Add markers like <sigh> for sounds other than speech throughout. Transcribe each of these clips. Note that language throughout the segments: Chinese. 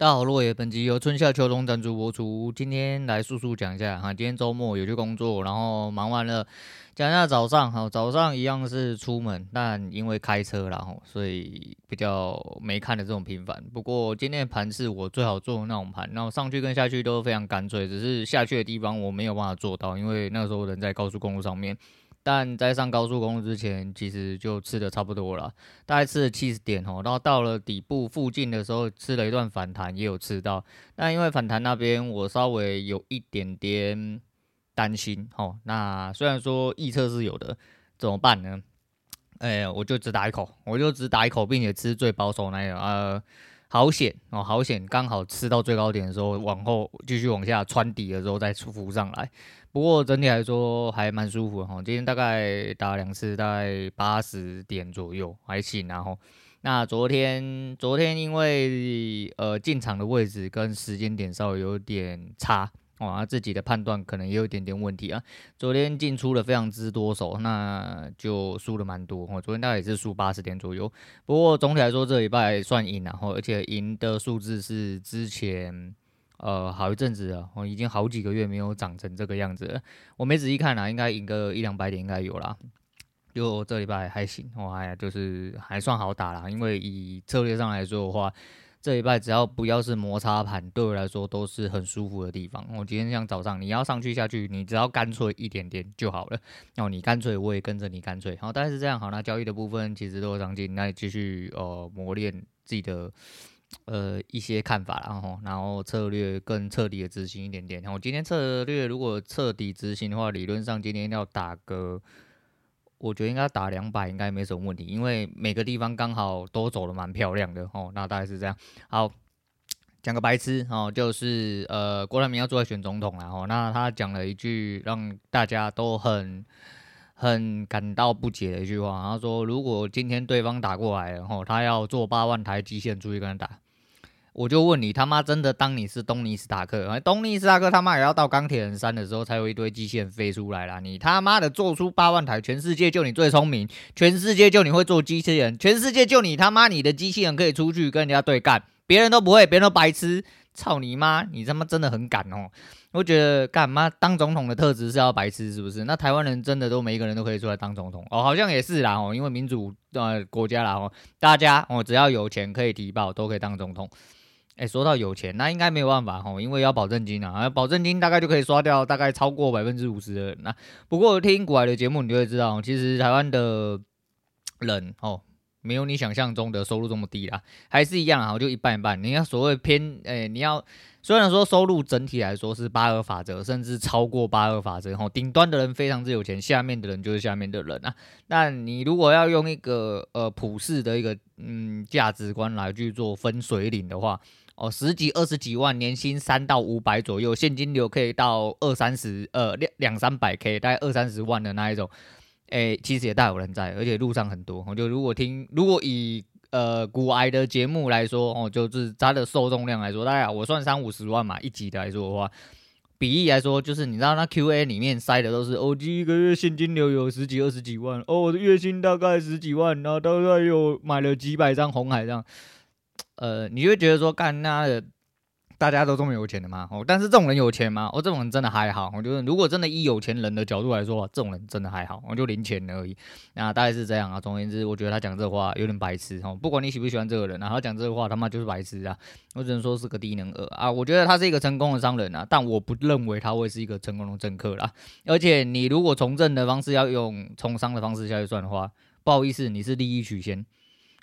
大家好，落叶本集由春夏秋冬赞助播出。今天来速速讲一下哈，今天周末有去工作，然后忙完了，讲一下早上。好，早上一样是出门，但因为开车然后所以比较没看的这种频繁。不过今天的盘是我最好做的那种盘，然后上去跟下去都非常干脆，只是下去的地方我没有办法做到，因为那时候人在高速公路上面。但在上高速公路之前，其实就吃的差不多了，大概吃了七十点哦，然后到了底部附近的时候，吃了一段反弹，也有吃到。但因为反弹那边我稍微有一点点担心哦，那虽然说预测是有的，怎么办呢？哎，我就只打一口，我就只打一口，并且吃最保守那个，呃，好险哦，好险，刚好吃到最高点的时候，往后继续往下穿底的时候再浮上来。不过整体来说还蛮舒服的哈，今天大概打两次，大概八十点左右还行。然后，那昨天昨天因为呃进场的位置跟时间点稍微有点差哦，自己的判断可能也有一点点问题啊。昨天进出了非常之多手，那就输了蛮多哦。昨天大概也是输八十点左右。不过总体来说这礼拜算赢，然后而且赢的数字是之前。呃，好一阵子了，我已经好几个月没有涨成这个样子了。我没仔细看啊，应该赢个一两百点应该有啦。就这礼拜还行，我哎呀，就是还算好打啦。因为以策略上来说的话，这礼拜只要不要是摩擦盘，对我来说都是很舒服的地方。我今天像早上，你要上去下去，你只要干脆一点点就好了。然后你干脆，我也跟着你干脆。好，大概是这样。好，那交易的部分其实都有长进，那继续呃磨练自己的。呃，一些看法，然后，然后策略更彻底的执行一点点。然后今天策略如果彻底执行的话，理论上今天要打个，我觉得应该打两百应该没什么问题，因为每个地方刚好都走得蛮漂亮的哦。那大概是这样。好，讲个白痴哦，就是呃，郭台铭要出来选总统然后，那他讲了一句让大家都很。很感到不解的一句话，他说：“如果今天对方打过来，然后他要做八万台机械出去跟他打，我就问你他妈真的当你是东尼斯塔克？东尼斯塔克他妈也要到钢铁人三的时候才有一堆机器人飞出来啦。你他妈的做出八万台，全世界就你最聪明，全世界就你会做机器人，全世界就你他妈你的机器人可以出去跟人家对干，别人都不会，别人都白痴。”操你妈！你他妈真的很敢哦！我觉得干妈当总统的特质是要白痴是不是？那台湾人真的都每一个人都可以出来当总统哦，好像也是啦哦，因为民主呃国家啦哦，大家哦只要有钱可以提报都可以当总统。哎，说到有钱，那应该没有办法吼，因为要保证金啊，保证金大概就可以刷掉大概超过百分之五十的人。不过听古海的节目，你就会知道，其实台湾的人哦。没有你想象中的收入这么低啦，还是一样啊，就一半一半。你要所谓偏，诶、你要虽然说收入整体来说是八二法则，甚至超过八二法则，吼，顶端的人非常之有钱，下面的人就是下面的人啊。那你如果要用一个呃普世的一个嗯价值观来去做分水岭的话，哦，十几二十几万年薪三到五百左右，现金流可以到二三十呃两两三百 K，大概二三十万的那一种。诶、其实也大有人在，而且路上很多。我就如果听，如果以呃古癌的节目来说，哦，就是它的受众量来说，大概我算三五十万嘛一集的来说的话，比例来说，就是你知道那 QA 里面塞的都是，哦，一个月现金流有十几二十几万，哦，我的月薪大概十几万，然后大概有买了几百张红海这样，呃，你会觉得说干那的。大家都这么有钱的吗？哦，但是这种人有钱吗？哦，这种人真的还好。我觉得，如果真的以有钱人的角度来说，这种人真的还好，我就零钱而已。那大概是这样啊。总而言之，我觉得他讲这话有点白痴哦。不管你喜不喜欢这个人，然后讲这个话他妈就是白痴啊。我只能说是个低能儿啊。我觉得他是一个成功的商人啊，但我不认为他会是一个成功的政客啦。而且你如果从政的方式要用从商的方式下去算的话，不好意思，你是利益取先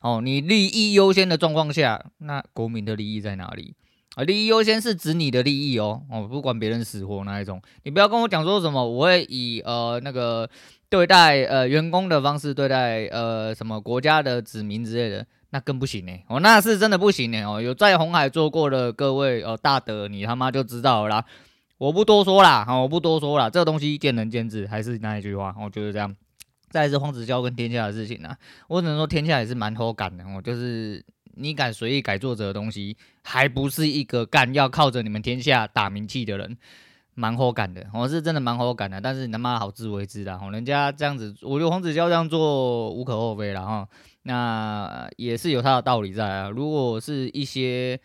哦。你利益优先的状况下，那国民的利益在哪里？啊，利益优先是指你的利益哦，哦，不管别人死活那一种，你不要跟我讲说什么，我会以呃那个对待呃员工的方式对待呃什么国家的子民之类的，那更不行呢，哦，那是真的不行呢，哦，有在红海做过的各位哦大德，你他妈就知道了啦，我不多说啦，好，我不多说啦，这个东西见仁见智，还是那一句话，我就是这样。再是黄子佼跟天下的事情啊，我只能说天下也是蛮好感的，哦，就是。你敢随意改作者的东西，还不是一个干要靠着你们天下打名气的人，蛮好感的，我是真的蛮好感的。但是你他妈好自为之啦，人家这样子，我觉得黄子佼这样做无可厚非啦哈。那也是有他的道理在啊。如果是一些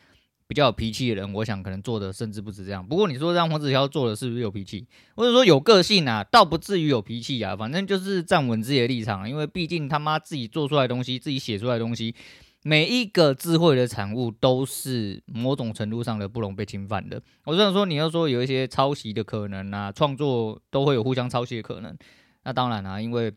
比较有脾气的人，我想可能做的甚至不止这样。不过你说让黄子佼做的是不是有脾气，或者说有个性啊？倒不至于有脾气啊，反正就是站稳自己的立场。因为毕竟他妈自己做出来的东西，自己写出来的东西，每一个智慧的产物都是某种程度上的不容被侵犯的。我虽然说你要说有一些抄袭的可能啊，创作都会有互相抄袭的可能。那当然啦、因为。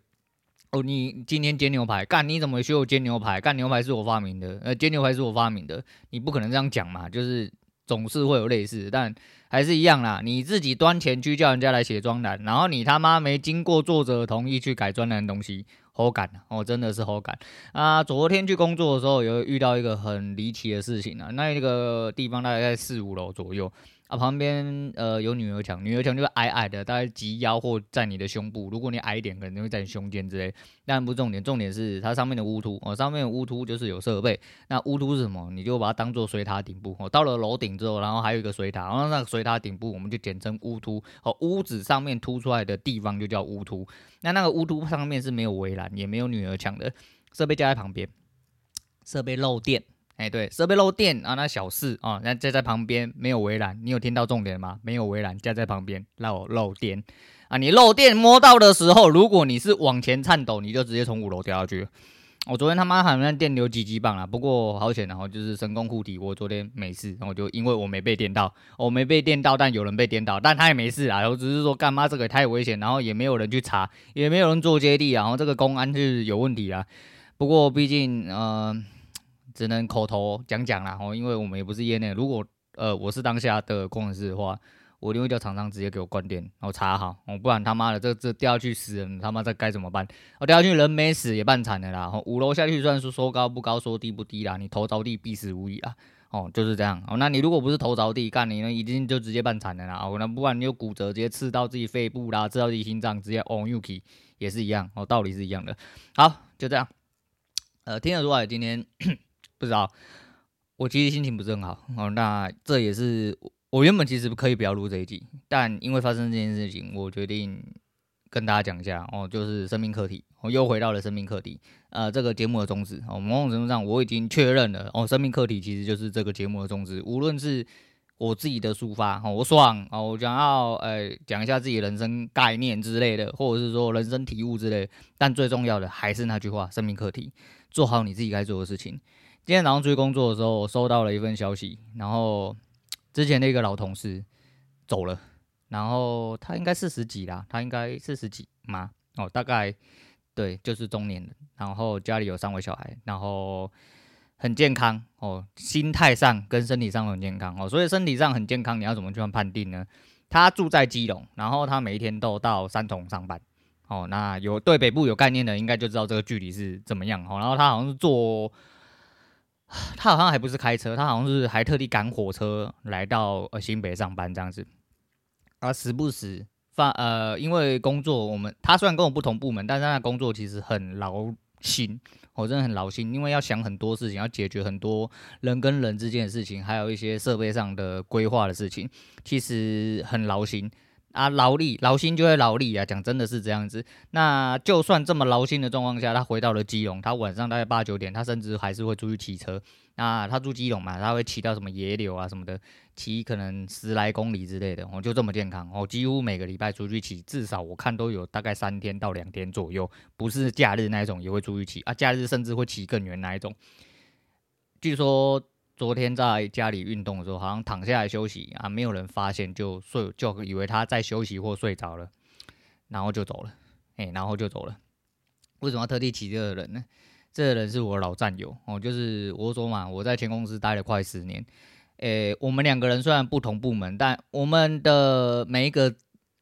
哦，你今天煎牛排，干你怎么学我煎牛排？干牛排是我发明的，呃，煎牛排是我发明的，你不可能这样讲嘛，就是总是会有类似，但还是一样啦。你自己端前去叫人家来写专栏，然后你他妈没经过作者同意去改专栏的东西，好感哦，真的是好感啊！昨天去工作的时候，有遇到一个很离奇的事情啊，那个地方大概在四五楼左右。旁边呃有女儿墙，女儿墙就是矮矮的，大概及腰或在你的胸部。如果你矮一点，可能会在你胸间之类。但不重点，重点是它上面的屋突哦，上面的屋突就是有设备。那屋突是什么？你就把它当做水塔顶部哦。到了楼顶之后，然后还有一个水塔，然后那个水塔顶部我们就简称屋突哦。屋子上面凸出来的地方就叫屋突。那那个屋突上面是没有围栏，也没有女儿墙的，设备架在旁边，设备漏电。哎，对，设备漏电啊，那小事啊，那架在旁边没有围栏，你有听到重点吗？没有围栏，架在旁边漏漏电啊！你漏电摸到的时候，如果你是往前颤抖，你就直接从五楼掉下去。我昨天他妈好像电流几级棒啊，不过好险，然后就是神功护体，我昨天没事，然后就因为我没被电到，我没被电到，但有人被电到，但他也没事啊，我只是说干嘛这个太危险，然后也没有人去查，也没有人做接地，然后这个公安是有问题啊。不过毕竟，嗯、只能口头讲讲啦，哦，因为我们也不是业内。如果呃我是当下的工程师的话，我一定会叫厂商直接给我关电，然后查好，哦，不然他妈的这这掉下去死人，他妈这该怎么办？我掉下去人没死也办惨了啦。哦，五楼下去算是说高不高，说低不低啦，你头着地必死无疑啊。哦，就是这样。哦，那你如果不是头着地干，你呢一定就直接办惨了啦。哦，那不然你有骨折，直接刺到自己肺部啦，刺到自己心脏，直接 on you key 也是一样。哦，道理是一样的。好，就这样。呃，听得出来今天。不知道，我其实心情不是很好哦。那这也是我原本其实可以不要录这一集，但因为发生这件事情，我决定跟大家讲一下哦，就是生命课题，我又回到了生命课题。呃，这个节目的宗旨哦，某种程度上我已经确认了哦，生命课题其实就是这个节目的宗旨。无论是我自己的抒发哦，我爽哦，我想要呃讲一下自己人生概念之类的，或者是说人生体悟之类，但最重要的还是那句话：生命课题，做好你自己该做的事情。今天早上出去工作的时候，我收到了一份消息，然后之前的一个老同事走了，然后他应该四十几啦，他应该四十几吗？哦，大概对，就是中年人，然后家里有三位小孩，然后很健康哦，心态上跟身体上很健康哦，所以身体上很健康，你要怎么去判定呢？他住在基隆，然后他每一天都到三重上班，哦，那有对北部有概念的，应该就知道这个距离是怎么样哦，然后他好像是坐。<sighs> 他好像还不是开车，他好像是还特地赶火车来到呃新北上班这样子，而时不时发呃，因为工作我们他虽然跟我不同部门，但是他的工作其实很劳心，我真的很劳心，因为要想很多事情，要解决很多人跟人之间的事情，还有一些设备上的规划的事情，其实很劳心。啊，劳力劳心就会劳力啊，讲真的是这样子。那就算这么劳心的状况下，他回到了基隆，他晚上大概八九点，他甚至还是会出去骑车。那他住基隆嘛，他会骑到什么野柳啊什么的，骑可能十来公里之类的。哦，就这么健康哦，几乎每个礼拜出去骑，至少我看都有大概三天到两天左右，不是假日那一种也会出去骑啊，假日甚至会骑更远那一种。据说。昨天在家里运动的时候，好像躺下来休息啊，没有人发现就睡，就以为他在休息或睡着了，然后就走了，哎，然后就走了。为什么要特地提这个人呢？这个人是我老战友哦，就是我说嘛，我在前公司待了快十年，诶，我们两个人虽然不同部门，但我们的每一个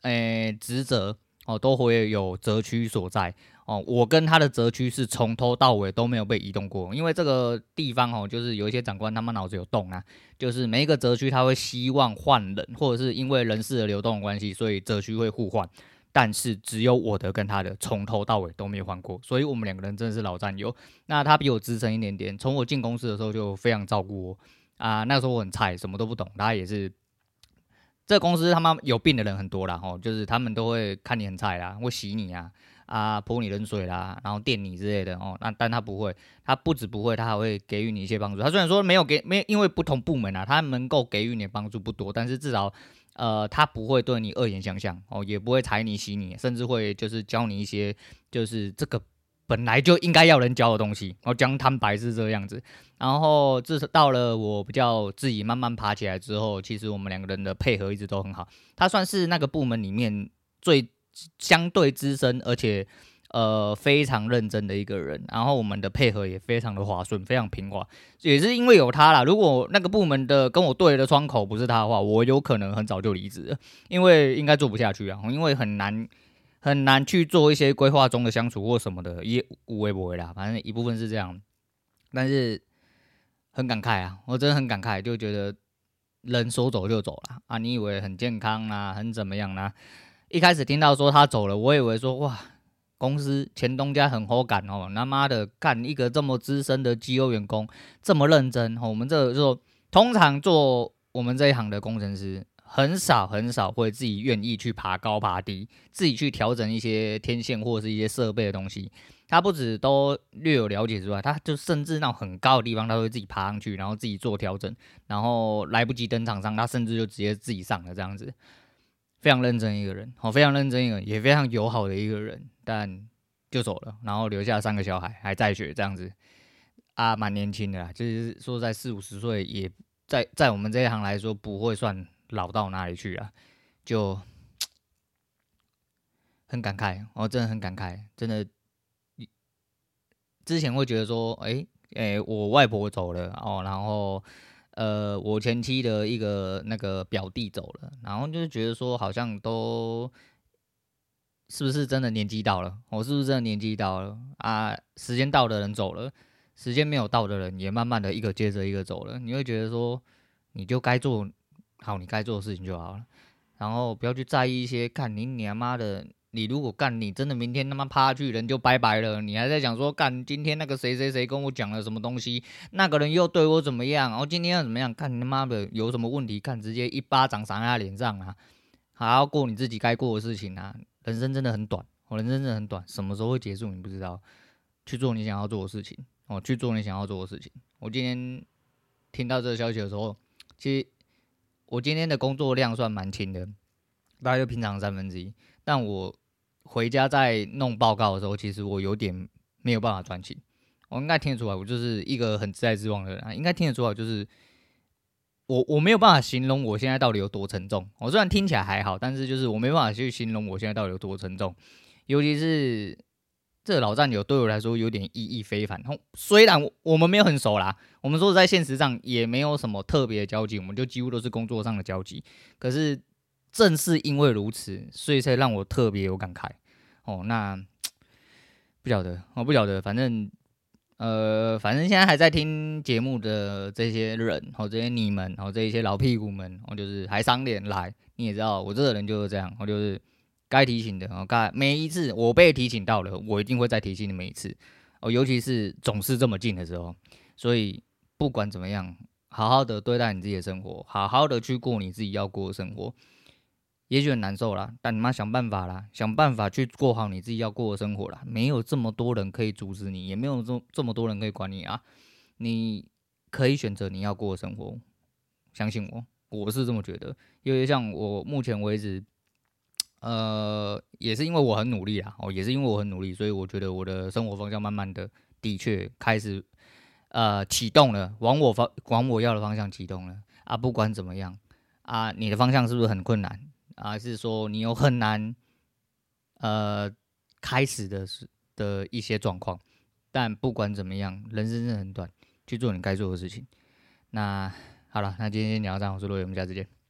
诶职责哦都会有责区所在。哦，我跟他的责区是从头到尾都没有被移动过，因为这个地方哦，就是有一些长官他们脑子有洞啊，就是每一个责区他会希望换人，或者是因为人事的流动关系，所以责区会互换，但是只有我的跟他的从头到尾都没有换过，所以我们两个人真的是老战友。那他比我资深一点点，从我进公司的时候就非常照顾我啊，那时候我很菜，什么都不懂，他也是。这公司他妈有病的人很多啦，吼，就是他们都会看你很菜啦，会洗你啊。啊泼你冷水啦，然后电你之类的哦。那但他不会，他不止不会，他还会给予你一些帮助。他虽然说没有给，没因为不同部门啊，他能够给予你的帮助不多，但是至少呃他不会对你恶言相向哦，也不会踩你洗你，甚至会就是教你一些就是这个。本来就应该要人教的东西，我讲坦白是这个样子。然后，至少到了我比较自己慢慢爬起来之后，其实我们两个人的配合一直都很好。他算是那个部门里面最相对资深，而且呃非常认真的一个人。然后我们的配合也非常的滑顺，非常平滑，也是因为有他啦。如果那个部门的跟我对的窗口不是他的话，我有可能很早就离职了，因为应该做不下去啊，因为很难。很难去做一些规划中的相处或什么的，也无为不为啦。反正一部分是这样，但是很感慨啊，我真的很感慨，就觉得人说走就走了啊！你以为很健康啊，很怎么样呢？一开始听到说他走了，我以为说哇，公司前东家很好感哦，他妈的干一个这么资深的绩优员工这么认真，我们这个就通常做我们这一行的工程师。很少很少会自己愿意去爬高爬低，自己去调整一些天线或者是一些设备的东西。他不止都略有了解之外，他就甚至那种很高的地方，他会自己爬上去，然后自己做调整。然后来不及登场上，他甚至就直接自己上了这样子。非常认真一个人，好，非常认真一个，也非常友好的一个人，但就走了，然后留下三个小孩还在学这样子啊，蛮年轻的啦，就是说在四五十岁，也在在我们这一行来说不会算。老到哪里去啊？就 <tsk> 很感慨，我真的很感慨，真的。之前会觉得说，哎、欸、哎、我外婆走了哦，然后呃，我前妻的一个那个表弟走了，然后就是觉得说，好像都是不是真的年纪到了？我是不是真的年纪到了啊？时间到的人走了，时间没有到的人也慢慢的一个接着一个走了，你会觉得说，你就该做。好，你该做的事情就好了，然后不要去在意一些。看你你妈的，你如果干，你真的明天他妈趴下去，人就拜拜了。你还在讲说干，今天那个谁谁谁跟我讲了什么东西，那个人又对我怎么样，然后今天要怎么样？看你他妈的有什么问题，看直接一巴掌扇他脸上啊！好好过你自己该过的事情啊！人生真的很短，我人生真的很短，什么时候会结束你不知道。去做你想要做的事情哦，去做你想要做的事情。我今天听到这个消息的时候，其实。我今天的工作量算蛮轻的，大概就平常三分之一。但我回家在弄报告的时候，其实我有点没有办法专心。我应该听得出来，我就是一个很自在之往的人啊，应该听得出来，就是我我没有办法形容我现在到底有多沉重。我虽然听起来还好，但是就是我没办法去形容我现在到底有多沉重，尤其是。这老战友对我来说有点意义非凡。虽然我们没有很熟啦，我们说在现实上也没有什么特别的交集，我们就几乎都是工作上的交集。可是正是因为如此，所以才让我特别有感慨。哦，那 <tsk> 不晓得，我不晓得，反正呃，反正现在还在听节目的这些人，哦，这些你们，哦，这一些老屁股们，哦，就是还赏脸来。你也知道，我这个人就是这样，我就是。该提醒的哦，该每一次我被提醒到了，我一定会再提醒你们一次哦，尤其是总是这么近的时候。所以不管怎么样，好好的对待你自己的生活，好好的去过你自己要过的生活。也许很难受啦，但你妈想办法啦，想办法去过好你自己要过的生活啦。没有这么多人可以阻止你，也没有这这么多人可以管你啊。你可以选择你要过的生活，相信我，我是这么觉得。因为像我目前为止。呃，也是因为我很努力啊，哦，也是因为我很努力，所以我觉得我的生活方向慢慢的的确开始呃启动了，往我方往我要的方向启动了啊。不管怎么样啊，你的方向是不是很困难啊？还是说你有很难呃开始的是的一些状况？但不管怎么样，人生是很短，去做你该做的事情。那好了，那今天先聊到这，我是罗伟，我们下次见。